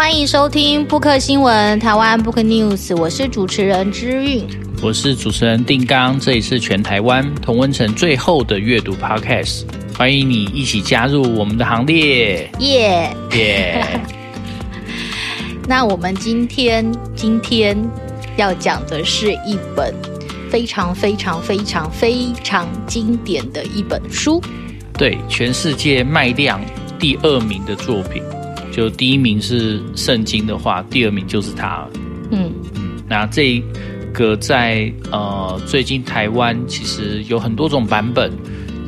欢迎收听 Book 新闻台湾 Book News，我是主持人之韵，我是主持人定刚，这里是全台湾同温层最后的阅读 Podcast，欢迎你一起加入我们的行列，耶。耶！那我们今天今天要讲的是一本非常非常非常非常经典的一本书。对，全世界卖量第二名的作品，就第一名是圣经的话，第二名就是他。嗯嗯，那这个在呃最近台湾其实有很多种版本，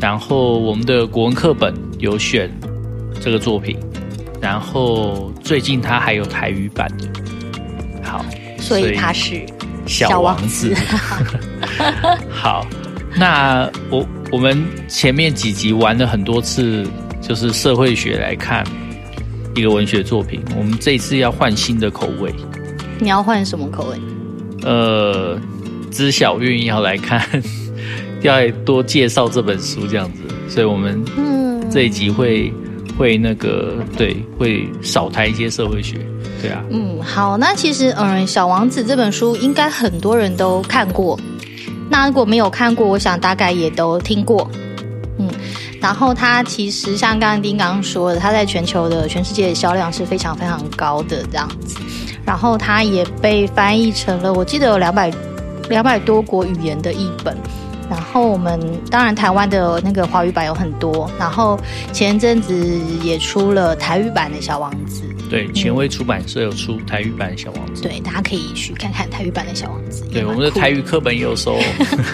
然后我们的国文课本有选这个作品，然后最近它还有台语版的。好，所以他是小王子。好，那我。我们前面几集玩了很多次，就是社会学来看一个文学作品。我们这次要换新的口味。你要换什么口味？呃，知晓运要来看，要多介绍这本书这样子。所以我们嗯这一集会、嗯、会那个对，会少谈一些社会学。对啊。嗯，好，那其实嗯，《小王子》这本书应该很多人都看过。那如果没有看过，我想大概也都听过，嗯，然后它其实像刚刚丁刚说的，它在全球的全世界的销量是非常非常高的这样子，然后它也被翻译成了，我记得有两百两百多国语言的译本，然后我们当然台湾的那个华语版有很多，然后前阵子也出了台语版的小王子。对，前卫出版社有出台语版的《小王子》，对，大家可以去看看台语版的《小王子》。对，我们的台语课本也有收。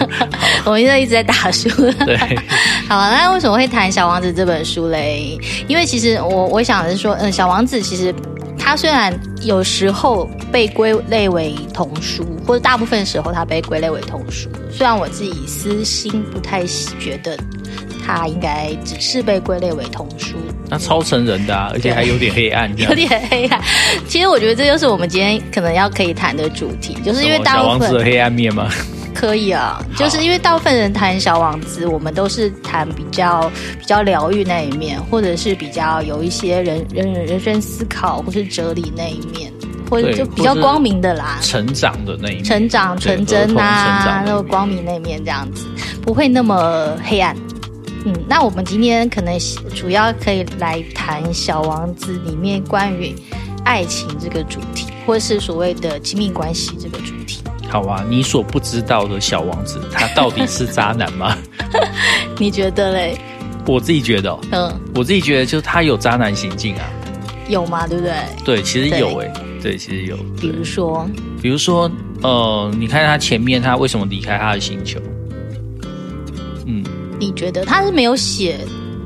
我们现在一直在打书。对，好，那为什么会谈《小王子》这本书嘞？因为其实我我想的是说，嗯，《小王子》其实它虽然有时候被归类为童书，或者大部分时候它被归类为童书，虽然我自己私心不太觉得。它应该只是被归类为童书，那超成人的啊，而且还有点黑暗，有点黑暗。其实我觉得这就是我们今天可能要可以谈的主题，就是因为大部分小王子的黑暗面吗？可以啊，就是因为大部分人谈小王子，我们都是谈比较比较疗愈那一面，或者是比较有一些人人人生思考或是哲理那一面，或者就比较光明的啦，成长的那一面，成长纯真啊，那个光明那一面这样子，不会那么黑暗。嗯，那我们今天可能主要可以来谈《小王子》里面关于爱情这个主题，或是所谓的亲密关系这个主题。好啊，你所不知道的小王子，他到底是渣男吗？你觉得嘞？我自己觉得，嗯，我自己觉得就是他有渣男行径啊，有吗？对不对？对，其实有诶、欸，对，其实有。比如说，比如说，呃，你看他前面他为什么离开他的星球？嗯。你觉得他是没有写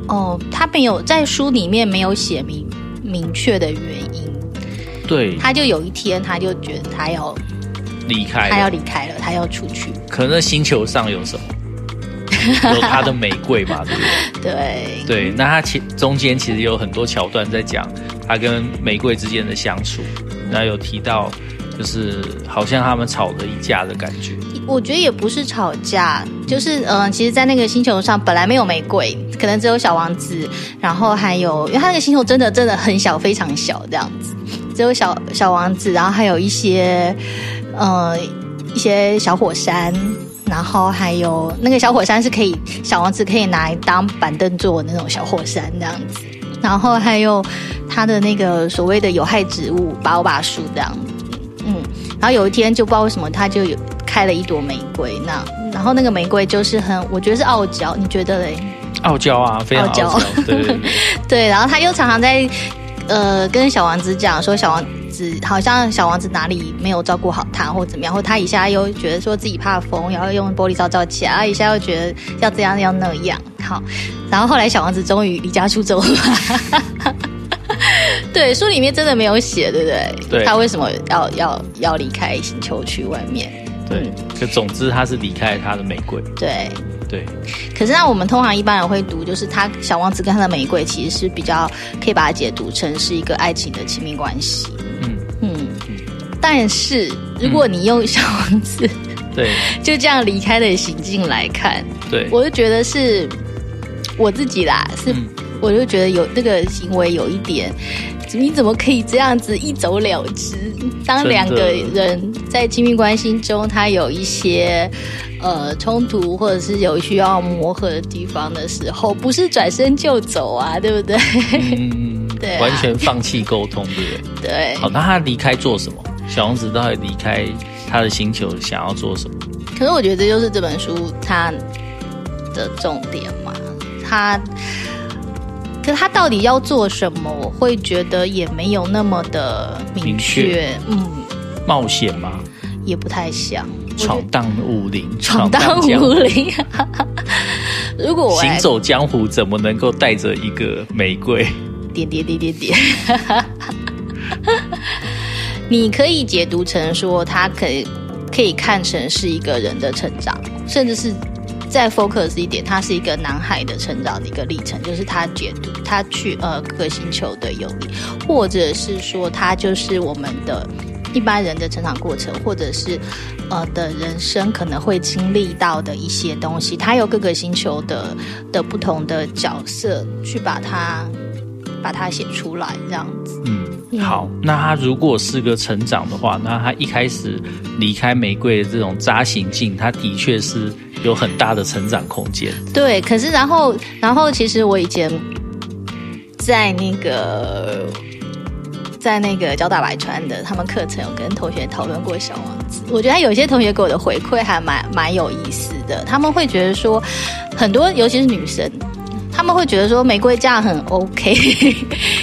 哦？他没有在书里面没有写明明确的原因。对，他就有一天他就觉得他要离开，他要离开了，他要出去。可能星球上有什么？有他的玫瑰嘛？对不对？对对，那他其中间其实有很多桥段在讲他跟玫瑰之间的相处，然后有提到。就是好像他们吵了一架的感觉，我觉得也不是吵架，就是嗯、其实，在那个星球上本来没有玫瑰，可能只有小王子，然后还有，因为他那个星球真的真的很小，非常小这样子，只有小小王子，然后还有一些呃一些小火山，然后还有那个小火山是可以小王子可以拿来当板凳坐的那种小火山这样子，然后还有他的那个所谓的有害植物巴欧巴树这样。嗯，然后有一天就不知道为什么他就有开了一朵玫瑰，那然后那个玫瑰就是很，我觉得是傲娇，你觉得嘞？傲娇啊，非常傲娇，傲娇 对对 对，然后他又常常在呃跟小王子讲说，小王子好像小王子哪里没有照顾好他，或怎么样，或他一下又觉得说自己怕风，然后用玻璃罩罩起来，一下又觉得要这样要那样，好。然后后来小王子终于离家出走了。对，书里面真的没有写，对不对？对。他为什么要要要离开星球去外面？对。就总之，他是离开他的玫瑰。对对。可是，那我们通常一般人会读，就是他小王子跟他的玫瑰，其实是比较可以把它解读成是一个爱情的亲密关系。嗯嗯。但是，如果你用小王子 对就这样离开的行径来看，对，我就觉得是我自己啦，是、嗯、我就觉得有那个行为有一点。你怎么可以这样子一走了之？当两个人在亲密关系中，他有一些呃冲突，或者是有需要磨合的地方的时候，不是转身就走啊，对不对？嗯，对、啊，完全放弃沟通，对不对？对。好，那他离开做什么？小王子到底离开他的星球想要做什么？可是我觉得这就是这本书它的重点嘛，他。可是他到底要做什么？我会觉得也没有那么的明确。明确嗯，冒险吗？也不太像。闯荡武林，闯荡武林。如果我行走江湖，怎么能够带着一个玫瑰？点点点点点。你可以解读成说，他可以可以看成是一个人的成长，甚至是。再 focus 一点，它是一个男孩的成长的一个历程，就是他解读他去呃各个星球的游历，或者是说他就是我们的一般人的成长过程，或者是呃的人生可能会经历到的一些东西，他有各个星球的的不同的角色去把它把它写出来，这样子。嗯，好，那他如果是个成长的话，那他一开始离开玫瑰的这种扎行径，他的确是。有很大的成长空间。对，可是然后，然后其实我以前在那个在那个交大百川的他们课程，有跟同学讨论过《小王子》。我觉得有些同学给我的回馈还蛮蛮有意思的。他们会觉得说，很多尤其是女生，他们会觉得说玫瑰这样很 OK。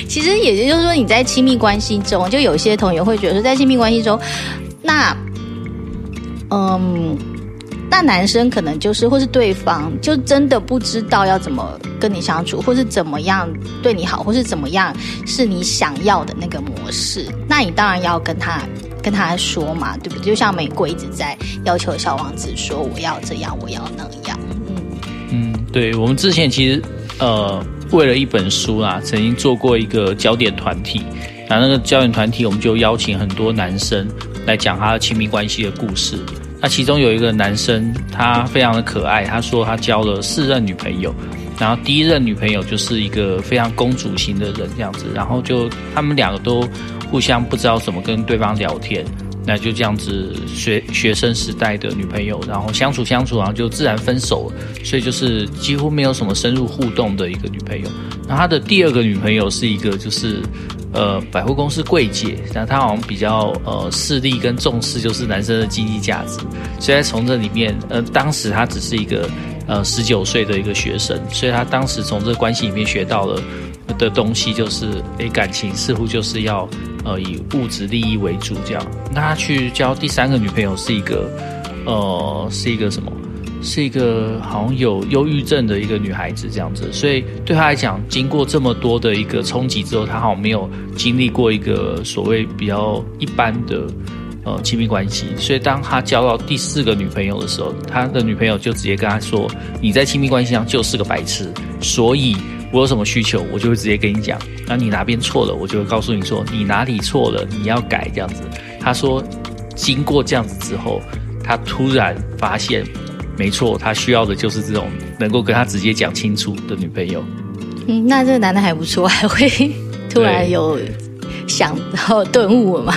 其实也就是说，你在亲密关系中，就有些同学会觉得说，在亲密关系中，那嗯。那男生可能就是，或是对方就真的不知道要怎么跟你相处，或是怎么样对你好，或是怎么样是你想要的那个模式。那你当然要跟他跟他说嘛，对不对？就像玫瑰一直在要求小王子说：“我要这样，我要那样。”嗯嗯，对，我们之前其实呃为了一本书啊，曾经做过一个焦点团体，然后那个焦点团体我们就邀请很多男生来讲他的亲密关系的故事。那其中有一个男生，他非常的可爱。他说他交了四任女朋友，然后第一任女朋友就是一个非常公主型的人这样子，然后就他们两个都互相不知道怎么跟对方聊天，那就这样子学学生时代的女朋友，然后相处相处，然后就自然分手了，所以就是几乎没有什么深入互动的一个女朋友。那他的第二个女朋友是一个就是。呃，百货公司柜姐，但他好像比较呃势利跟重视，就是男生的经济价值。所以从这里面，呃，当时他只是一个呃十九岁的一个学生，所以他当时从这关系里面学到了的东西，就是诶，感情似乎就是要呃以物质利益为主这样。那他去交第三个女朋友是一个呃是一个什么？是一个好像有忧郁症的一个女孩子这样子，所以对她来讲，经过这么多的一个冲击之后，她好像没有经历过一个所谓比较一般的呃亲密关系。所以当她交到第四个女朋友的时候，她的女朋友就直接跟她说：“你在亲密关系上就是个白痴，所以我有什么需求，我就会直接跟你讲。那你哪边错了，我就会告诉你说你哪里错了，你要改这样子。”他说：“经过这样子之后，他突然发现。”没错，他需要的就是这种能够跟他直接讲清楚的女朋友。嗯，那这个男的还不错，还会突然有想到顿悟了吗？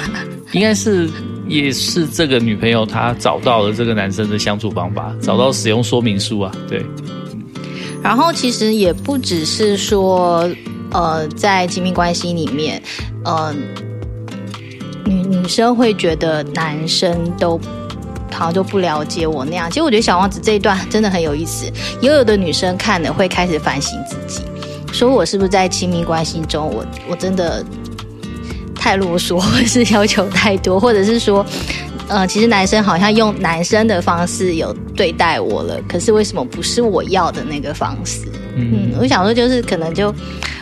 应该是也是这个女朋友她找到了这个男生的相处方法，找到使用说明书啊。对，然后其实也不只是说，呃，在亲密关系里面，呃，女女生会觉得男生都。好像就不了解我那样。其实我觉得小王子这一段真的很有意思。也有的女生看了会开始反省自己，说我是不是在亲密关系中，我我真的太啰嗦，或是要求太多，或者是说，呃，其实男生好像用男生的方式有对待我了，可是为什么不是我要的那个方式？嗯，嗯，我想说就是可能就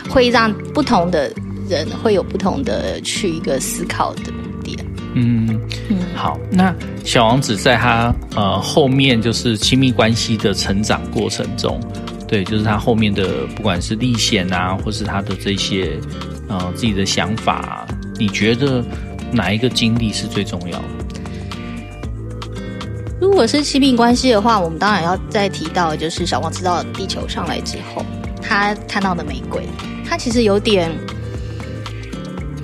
会让不同的人会有不同的去一个思考的点。嗯嗯，好。那小王子在他呃后面就是亲密关系的成长过程中，对，就是他后面的不管是历险啊，或是他的这些呃自己的想法，你觉得哪一个经历是最重要的？如果是亲密关系的话，我们当然要再提到，就是小王知道地球上来之后，他看到的玫瑰，他其实有点。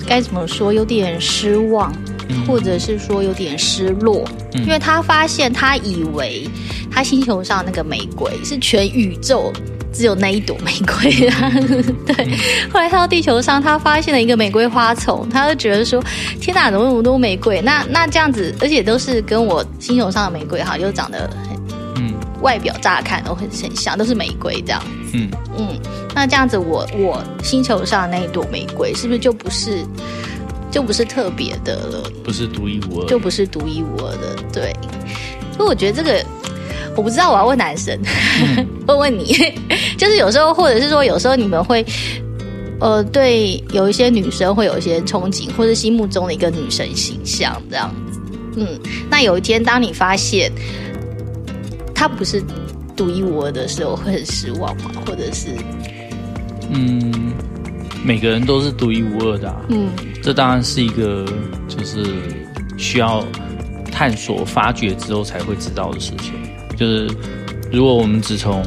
该怎么说，有点失望，嗯、或者是说有点失落，嗯、因为他发现他以为他星球上那个玫瑰是全宇宙只有那一朵玫瑰啊，对。嗯、后来他到地球上，他发现了一个玫瑰花丛，他就觉得说：“天哪，怎么那么多玫瑰？那那这样子，而且都是跟我星球上的玫瑰哈，又长得很，嗯，外表乍看都很很像，都是玫瑰这样。嗯嗯。那这样子我，我我星球上的那一朵玫瑰，是不是就不是就不是特别的了？不是独一无二，就不是独一无二的。对，所以我觉得这个，我不知道，我要问男生，嗯、问问你，就是有时候，或者是说，有时候你们会，呃，对，有一些女生会有一些憧憬，或者心目中的一个女神形象这样子。嗯，那有一天，当你发现她不是独一无二的时候，会很失望吗？或者是？嗯，每个人都是独一无二的啊。嗯，这当然是一个就是需要探索、发掘之后才会知道的事情。就是如果我们只从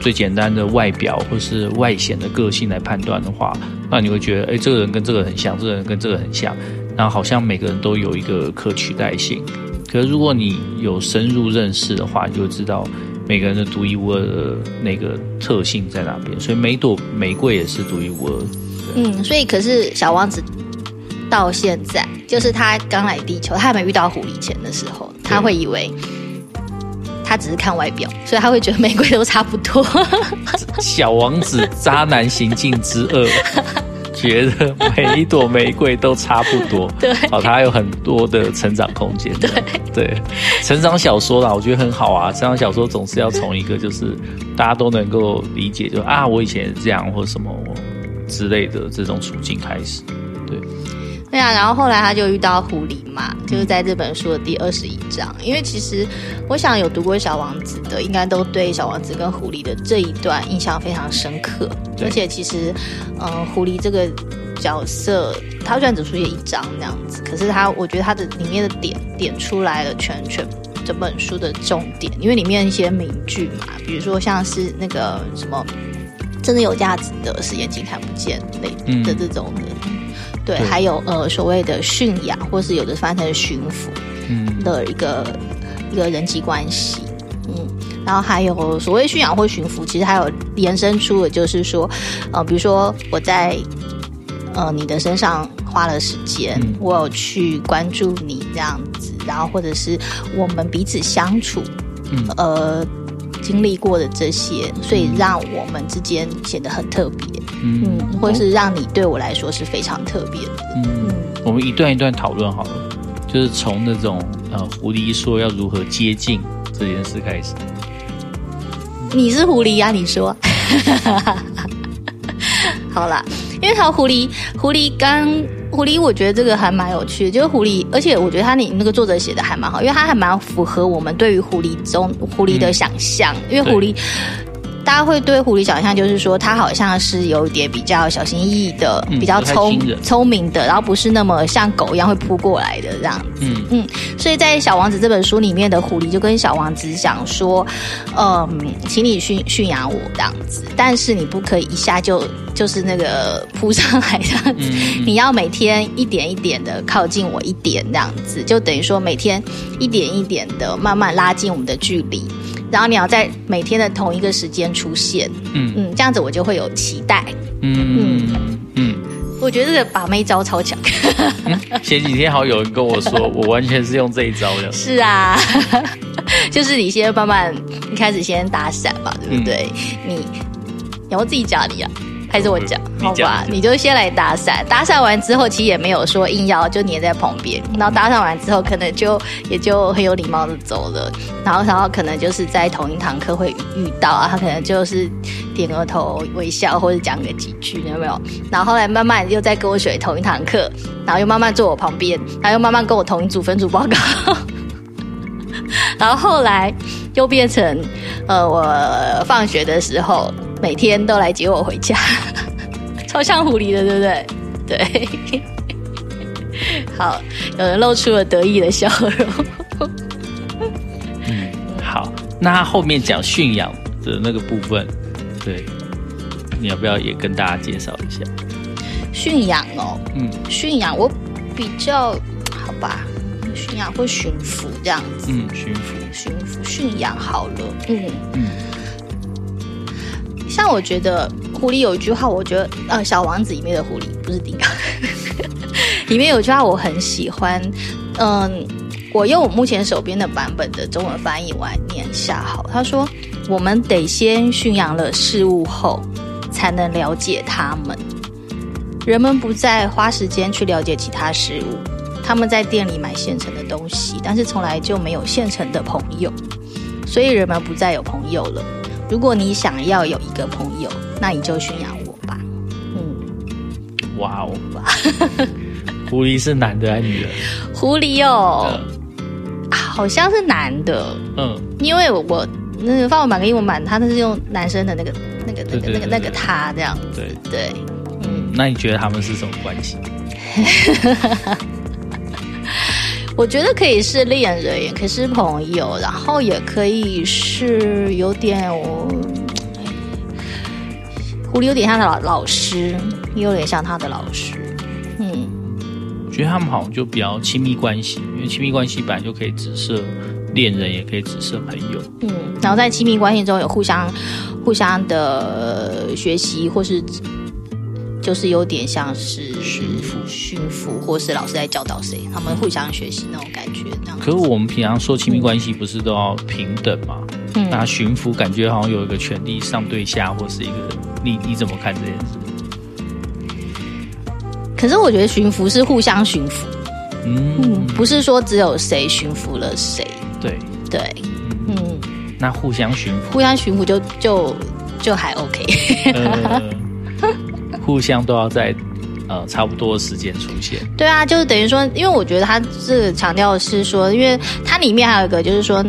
最简单的外表或是外显的个性来判断的话，那你会觉得，哎，这个人跟这个很像，这个人跟这个很像，然后好像每个人都有一个可取代性。可是如果你有深入认识的话，你就知道。每个人的独一无二的那个特性在哪边？所以每朵玫瑰也是独一无二。嗯，所以可是小王子到现在，就是他刚来地球，他还没遇到狐狸前的时候，他会以为他只是看外表，所以他会觉得玫瑰都差不多。小王子渣男行径之二。觉得每一朵玫瑰都差不多，对，好，它还有很多的成长空间，对，对，成长小说啦，我觉得很好啊。成长小说总是要从一个就是大家都能够理解就，就啊，我以前是这样或什么之类的这种处境开始，对。啊，然后后来他就遇到狐狸嘛，就是在这本书的第二十一章。因为其实我想有读过《小王子》的，应该都对小王子跟狐狸的这一段印象非常深刻。而且其实，嗯、呃，狐狸这个角色，他虽然只出现一章那样子，可是他，我觉得他的里面的点点出来了全全整本书的重点。因为里面一些名句嘛，比如说像是那个什么，真的有价值的是眼睛看不见类的这种的。嗯对，还有呃所谓的驯养，或是有的翻成驯服，嗯，的一个、嗯、一个人际关系，嗯，然后还有所谓驯养或驯服，其实还有延伸出的就是说，呃，比如说我在呃你的身上花了时间，嗯、我有去关注你这样子，然后或者是我们彼此相处，嗯，呃。经历过的这些，所以让我们之间显得很特别，嗯，嗯，或是让你对我来说是非常特别的。嗯，嗯，我们一段一段讨论好了，就是从那种呃狐狸说要如何接近这件事开始。你是狐狸呀？啊，你说。好啦，因为他狐狸，狐狸刚。狐狸，我觉得这个还蛮有趣的，就是狐狸，而且我觉得他你那个作者写的还蛮好，因为他还蛮符合我们对于狐狸中狐狸的想象，嗯、因为狐狸。大家会对狐狸想象就是说，它好像是有一点比较小心翼翼的，嗯、比较聪聪明的，然后不是那么像狗一样会扑过来的这样子。嗯嗯，所以在《小王子》这本书里面的狐狸就跟小王子讲说，嗯，请你驯驯养我这样子，但是你不可以一下就就是那个扑上来这样子，嗯、你要每天一点一点的靠近我一点这样子，就等于说每天一点一点的慢慢拉近我们的距离。然后你要在每天的同一个时间出现，嗯嗯，这样子我就会有期待，嗯嗯我觉得这个把妹招超强。嗯、前几天好像有人跟我说，我完全是用这一招的。是啊，就是你先慢慢，一开始先打伞嘛，对不对？嗯、你然后自己家里啊？还是我讲，好吧？你就先来搭讪，搭讪完之后，其实也没有说硬要就黏在旁边。然后搭讪完之后，可能就也就很有礼貌的走了。然后，然后可能就是在同一堂课会遇到啊，他可能就是点个头微笑，或者讲个几句，有没有？然后后来慢慢又再跟我选同一堂课，然后又慢慢坐我旁边，然后又慢慢跟我同一组分组报告。然后后来又变成，呃，我放学的时候。每天都来接我回家，超像狐狸的，对不对？对，好，有人露出了得意的笑容。嗯，好，那他后面讲驯养的那个部分，对，你要不要也跟大家介绍一下？驯养哦，嗯，驯养我比较好吧，驯养或驯服这样子，嗯，驯服，驯服，驯养好了，嗯嗯。像我觉得狐狸有一句话，我觉得呃，《小王子》里面的狐狸不是迪卡，里面有一句话我很喜欢，嗯，我用我目前手边的版本的中文翻译我来念下好。他说：“我们得先驯养了事物后，才能了解他们。人们不再花时间去了解其他事物，他们在店里买现成的东西，但是从来就没有现成的朋友，所以人们不再有朋友了。”如果你想要有一个朋友，那你就驯养我吧。嗯，哇哦，狐狸是男的还是女的？狐狸哦，嗯、好像是男的。嗯，因为我那个法文版跟英文版，他都是用男生的那个、那个、那个、那个、那个他这样。对对，嗯，那你觉得他们是什么关系？我觉得可以是恋人，也可以是朋友，然后也可以是有点我，狐狸有点像他的老老师，也有点像他的老师。嗯，我觉得他们好像就比较亲密关系，因为亲密关系本来就可以指涉恋人，也可以指涉朋友。嗯，然后在亲密关系中有互相互相的学习，或是。就是有点像是驯服、驯服，或是老师在教导谁，他们互相学习那种感觉。这样。可是我们平常说亲密关系，不是都要平等吗？嗯。那驯服感觉好像有一个权利上对下，或是一个你你怎么看这件事？可是我觉得驯服是互相驯服，嗯，嗯，不是说只有谁驯服了谁。对对，嗯。那互相驯服，互相驯服就就就还 OK。呃互相都要在呃差不多的时间出现。对啊，就是等于说，因为我觉得他这个强调的是说，因为它里面还有一个就是说，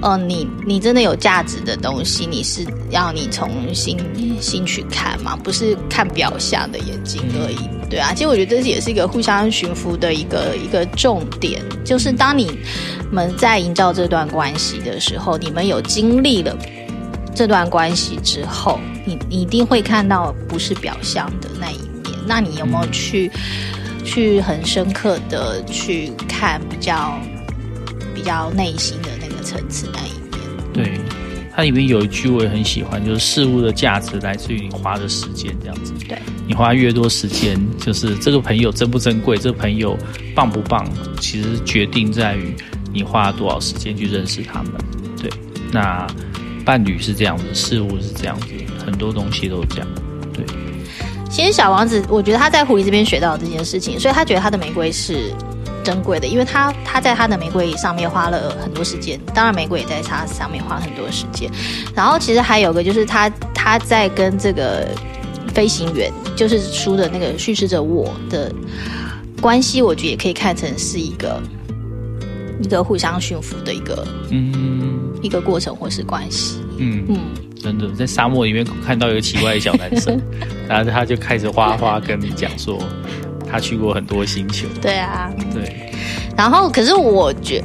呃，你你真的有价值的东西，你是要你从心心去看嘛，不是看表象的眼睛而已。嗯、对啊，其实我觉得这也是一个互相驯服的一个一个重点，就是当你们在营造这段关系的时候，你们有经历了这段关系之后。你你一定会看到不是表象的那一面，那你有没有去、去很深刻的去看比较比较内心的那个层次那一面？对，它里面有一句我也很喜欢，就是事物的价值来自于你花的时间，这样子。对，你花越多时间，就是这个朋友珍不珍贵，这个朋友棒不棒，其实决定在于你花了多少时间去认识他们。对，那伴侣是这样子，事物是这样子。很多东西都这样，对。其实小王子，我觉得他在狐狸这边学到这件事情，所以他觉得他的玫瑰是珍贵的，因为他他在他的玫瑰上面花了很多时间，当然玫瑰也在他上面花了很多时间。然后其实还有个就是他他在跟这个飞行员，就是书的那个叙事者我的关系，我觉得也可以看成是一个一个互相驯服的一个嗯一个过程或是关系，嗯嗯。真的在沙漠里面看到一个奇怪的小男生，然 后他就开始花花跟你讲说，他去过很多星球。对啊，对。然后，可是我觉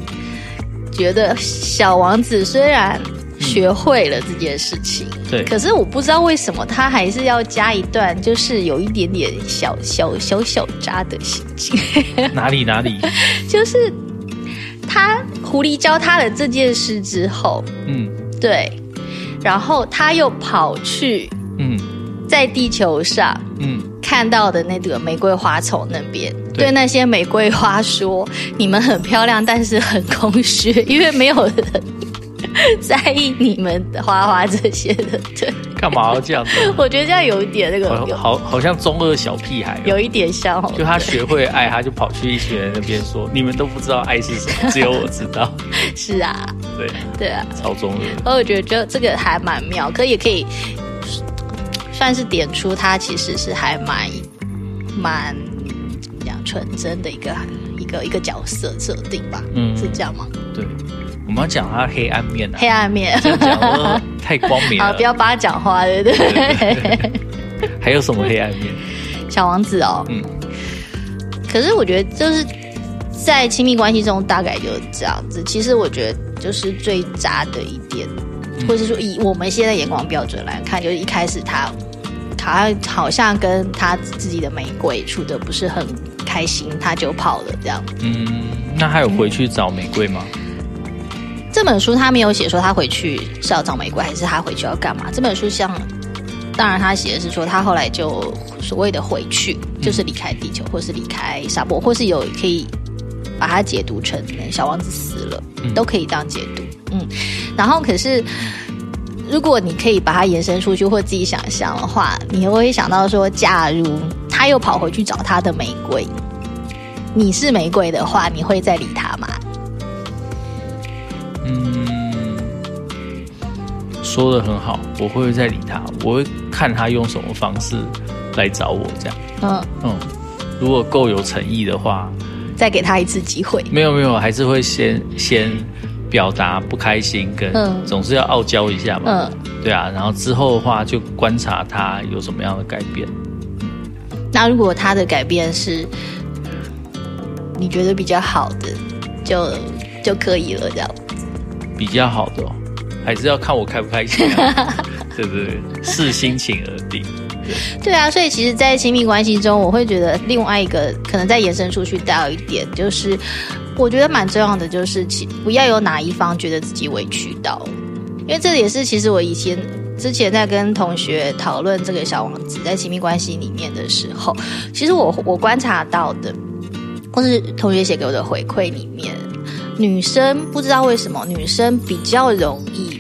觉得小王子虽然学会了这件事情，嗯、对，可是我不知道为什么他还是要加一段，就是有一点点小小小小渣的心情。哪里哪里？就是他狐狸教他了这件事之后，嗯，对。然后他又跑去，嗯，在地球上，嗯，看到的那个玫瑰花丛那边，对，对那些玫瑰花说：“你们很漂亮，但是很空虚，因为没有人 在意你们的花花这些的。”对，干嘛要这样子？我觉得这样有一点那个好，好，好像中二小屁孩，有一点像。就他学会爱，他就跑去一群人那边说：“你们都不知道爱是什么，只有我知道。”是啊。对对啊，超中二。而我觉得这这个还蛮妙，可也可以算是点出他其实是还蛮蛮讲纯真的一个一个一个角色设定吧？嗯，是这样吗？对，我们要讲他黑暗面啊，黑暗面，讲太光明了，好，不要帮他讲话，对不对？还有什么黑暗面？小王子哦，嗯，可是我觉得就是在亲密关系中大概就是这样子。其实我觉得。就是最渣的一点，或者是说以我们现在眼光标准来看，就是一开始他好像好像跟他自己的玫瑰处的不是很开心，他就跑了这样。嗯，那他有回去找玫瑰吗？嗯、这本书他没有写说他回去是要找玫瑰，还是他回去要干嘛？这本书像，当然他写的是说他后来就所谓的回去，就是离开地球，或是离开沙漠，或是有可以把它解读成小王子死了，都可以当解读。嗯，然后可是。如果你可以把它延伸出去，或自己想象的话，你会想到说，假如他又跑回去找他的玫瑰，你是玫瑰的话，你会再理他吗？说的很好，我会再理他，我会看他用什么方式来找我，这样。嗯嗯，如果够有诚意的话，再给他一次机会。没有没有，还是会先先。表达不开心，跟总是要傲娇一下嘛，嗯，对啊，然后之后的话就观察他有什么样的改变。那如果他的改变是你觉得比较好的，就就可以了，这样。比较好的，还是要看我开不开心啊，对不对？视心情而定。对，啊，所以其实，在亲密关系中，我会觉得另外一个可能再延伸出去带有一点，就是。我觉得蛮重要的，就是其不要有哪一方觉得自己委屈到，因为这也是其实我以前之前在跟同学讨论这个小王子在亲密关系里面的时候，其实我我观察到的，或是同学写给我的回馈里面，女生不知道为什么女生比较容易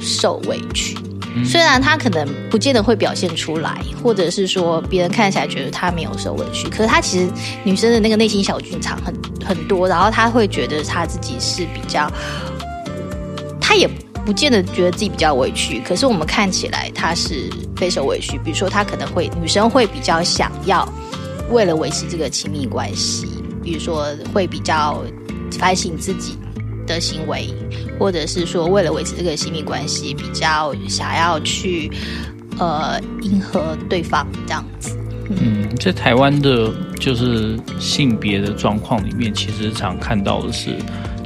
受委屈。虽然她可能不见得会表现出来，或者是说别人看起来觉得她没有受委屈，可是她其实女生的那个内心小剧场很很多，然后他会觉得他自己是比较，他也不见得觉得自己比较委屈，可是我们看起来他是备受委屈。比如说他可能会女生会比较想要为了维持这个亲密关系，比如说会比较反省自己的行为。或者是说，为了维持这个亲密关系，比较想要去呃迎合对方这样子。嗯，在台湾的，就是性别的状况里面，其实常看到的是，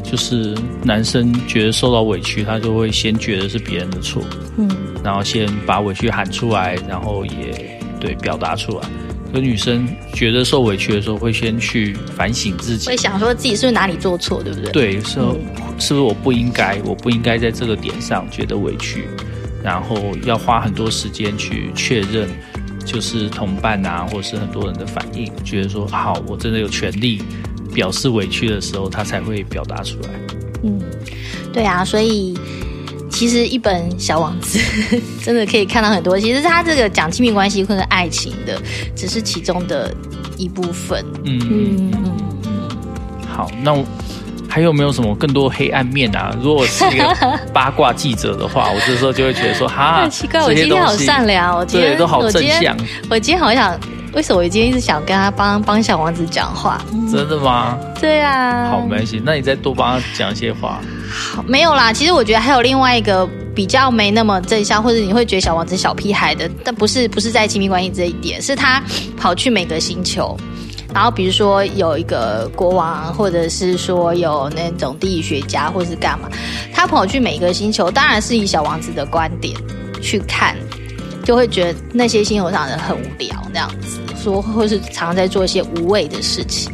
就是男生觉得受到委屈，他就会先觉得是别人的错，嗯，然后先把委屈喊出来，然后也对表达出来。可女生觉得受委屈的时候，会先去反省自己，会想说自己是不是哪里做错，对不对？对，是、嗯、是不是我不应该，我不应该在这个点上觉得委屈，然后要花很多时间去确认，就是同伴啊，或是很多人的反应，觉得说好，我真的有权利表示委屈的时候，他才会表达出来。嗯，对啊，所以。其实一本《小王子》真的可以看到很多。其实他这个讲亲密关系或者爱情的，只是其中的一部分。嗯嗯嗯。好，那还有没有什么更多黑暗面啊？如果是一个八卦记者的话，我这时候就会觉得说，哈，很 奇怪，我今天好善良，我今天都好正向。我今天好想，为什么我今天一直想跟他帮帮小王子讲话？真的吗？对啊。好，没关系，那你再多帮他讲一些话。好，没有啦。其实我觉得还有另外一个比较没那么正向，或者你会觉得小王子小屁孩的，但不是不是在亲密关系这一点，是他跑去每个星球，然后比如说有一个国王，或者是说有那种地理学家，或是干嘛，他跑去每个星球，当然是以小王子的观点去看，就会觉得那些星球上的人很无聊那样子，说或是常常在做一些无谓的事情。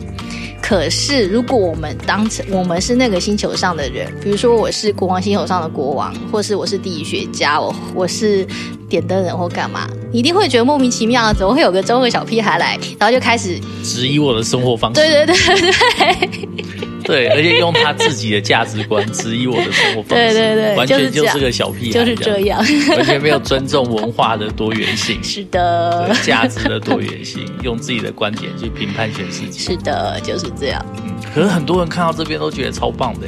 可是，如果我们当成我们是那个星球上的人，比如说我是国王星球上的国王，或是我是地理学家，我我是点灯人或干嘛，你一定会觉得莫名其妙，怎么会有个中二小屁孩来，然后就开始质疑我的生活方式？对对对对。对，而且用他自己的价值观质疑我的生活方式，对对对，完全就是个小屁孩，就是这样，完全没有尊重文化的多元性，是的，价值的多元性，用自己的观点去评判全世界，是的，就是这样。嗯，可是很多人看到这边都觉得超棒的，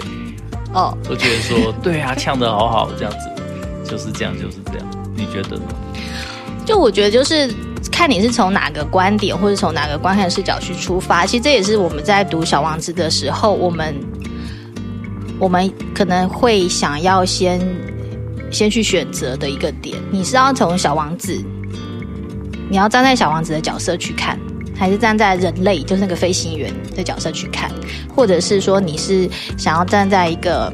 哦，都觉得说，对啊，唱的好好，这样子，就是这样，就是这样。你觉得呢？就我觉得就是。看你是从哪个观点，或者从哪个观看视角去出发，其实这也是我们在读《小王子》的时候，我们我们可能会想要先先去选择的一个点。你是要从小王子，你要站在小王子的角色去看，还是站在人类，就是那个飞行员的角色去看，或者是说你是想要站在一个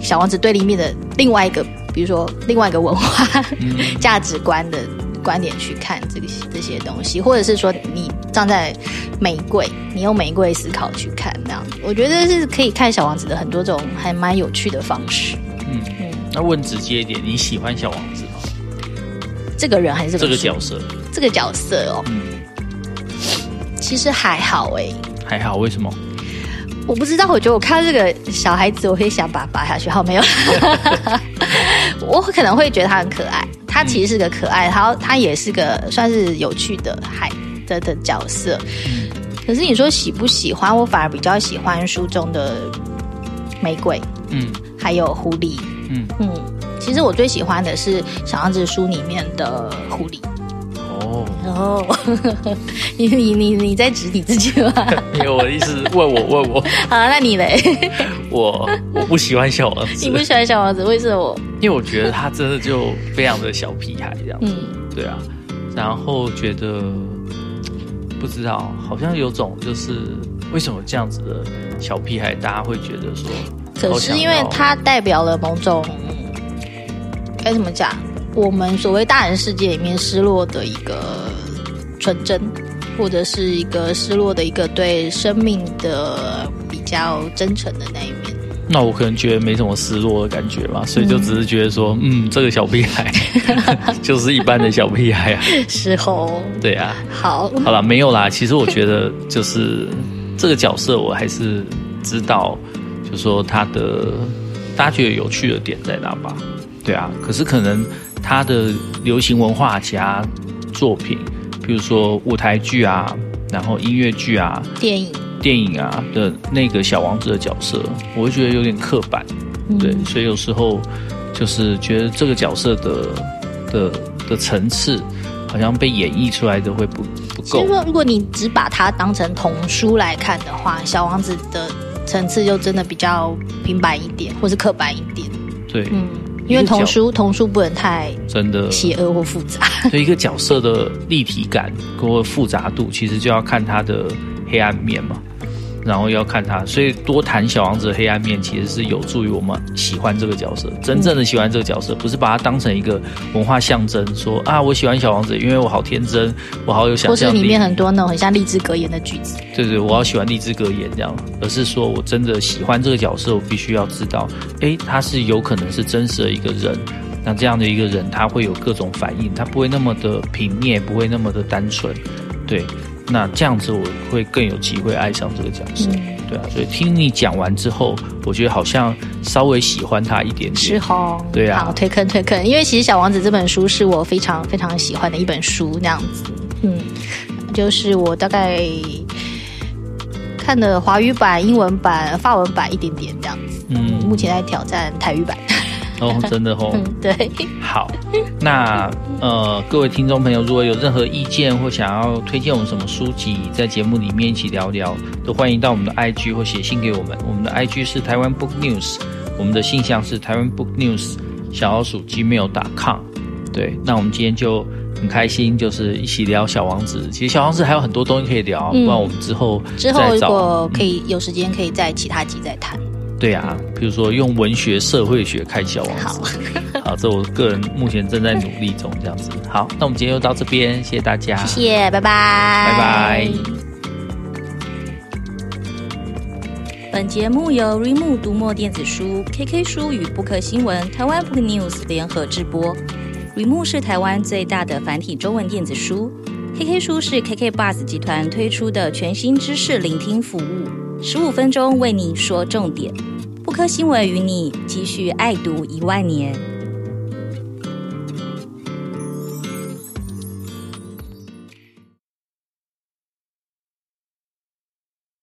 小王子对立面的另外一个，比如说另外一个文化 价值观的。观点去看这个这些东西，或者是说你站在玫瑰，你用玫瑰思考去看，那样我觉得是可以看小王子的很多种还蛮有趣的方式。嗯嗯，那问直接一点，你喜欢小王子吗？这个人还是这个角色？这个角色哦，嗯，其实还好哎，还好，为什么？我不知道，我觉得我看到这个小孩子，我会想把他拔下去。好，没有，我可能会觉得他很可爱。他其实是个可爱，他他也是个算是有趣的孩的的角色。可是你说喜不喜欢，我反而比较喜欢书中的玫瑰，嗯，还有狐狸，嗯嗯。其实我最喜欢的是小王子书里面的狐狸。哦哦，你你你你在指你自己吗？没有，我的意思问我问我。好，那你嘞？我 我不喜欢小王子。你不喜欢小王子，为什么？因为我觉得他真的就非常的小屁孩这样子。嗯，对啊。然后觉得不知道，好像有种就是为什么这样子的小屁孩，大家会觉得说，可是因为他代表了某种该怎么讲？我们所谓大人世界里面失落的一个纯真，或者是一个失落的一个对生命的比较真诚的那一面。那我可能觉得没什么失落的感觉吧，所以就只是觉得说，嗯，嗯，这个小屁孩 就是一般的小屁孩啊。是哦。对啊。好。好了，没有啦。其实我觉得就是这个角色，我还是知道，就是说他的大家觉得有趣的点在哪吧？对啊。可是可能。他的流行文化加作品，比如说舞台剧啊，然后音乐剧啊，电影电影啊的那个小王子的角色，我会觉得有点刻板，嗯、对，所以有时候就是觉得这个角色的的的层次好像被演绎出来的会不不够。如果如果你只把它当成童书来看的话，小王子的层次就真的比较平板一点，或是刻板一点。对，嗯。因为童书童书不能太真的邪恶或复杂，所以一个角色的立体感或复杂度，其实就要看他的黑暗面嘛。然后要看他，所以多谈小王子黑暗面，其实是有助于我们喜欢这个角色。真正的喜欢这个角色，不是把它当成一个文化象征，说啊，我喜欢小王子，因为我好天真，我好有想象力。或是里面很多那种很像励志格言的句子。对对，我要喜欢励志格言这样，而是说我真的喜欢这个角色，我必须要知道，哎，他是有可能是真实的一个人。那这样的一个人，他会有各种反应，他不会那么的平面，不会那么的单纯，对。那这样子我会更有机会爱上这个角色，嗯、对啊，所以听你讲完之后，我觉得好像稍微喜欢他一点点。是哦，对啊，好推坑推坑，因为其实《小王子》这本书是我非常非常喜欢的一本书，那样子，嗯，就是我大概看的华语版、英文版、法文版一点点这样子，嗯，目前在挑战台语版。哦，真的哦，嗯，对，好，那呃，各位听众朋友，如果有任何意见或想要推荐我们什么书籍，在节目里面一起聊聊，都欢迎到我们的 IG 或写信给我们。我们的 IG 是台湾 Book News，我们的信箱是台湾 Book News 小老鼠 gmail.com。对，那我们今天就很开心，就是一起聊小王子。其实小王子还有很多东西可以聊，嗯、不然我们之后之后如果可以有时间，可以在其他集再谈。对啊，比如说用文学、社会学看小王子。好，好，这我个人目前正在努力中，这样子。好，那我们今天就到这边，谢谢大家，谢谢，拜拜，拜拜。本节目由 Readmoo 读墨电子书、KK 书与布克新闻、台湾 Book News 联合制播。Readmoo 是台湾最大的繁体中文电子书，KK 书是 KK Bus 集团推出的全新知识聆听服务，十五分钟为你说重点。不氪新闻与你继续爱读一万年。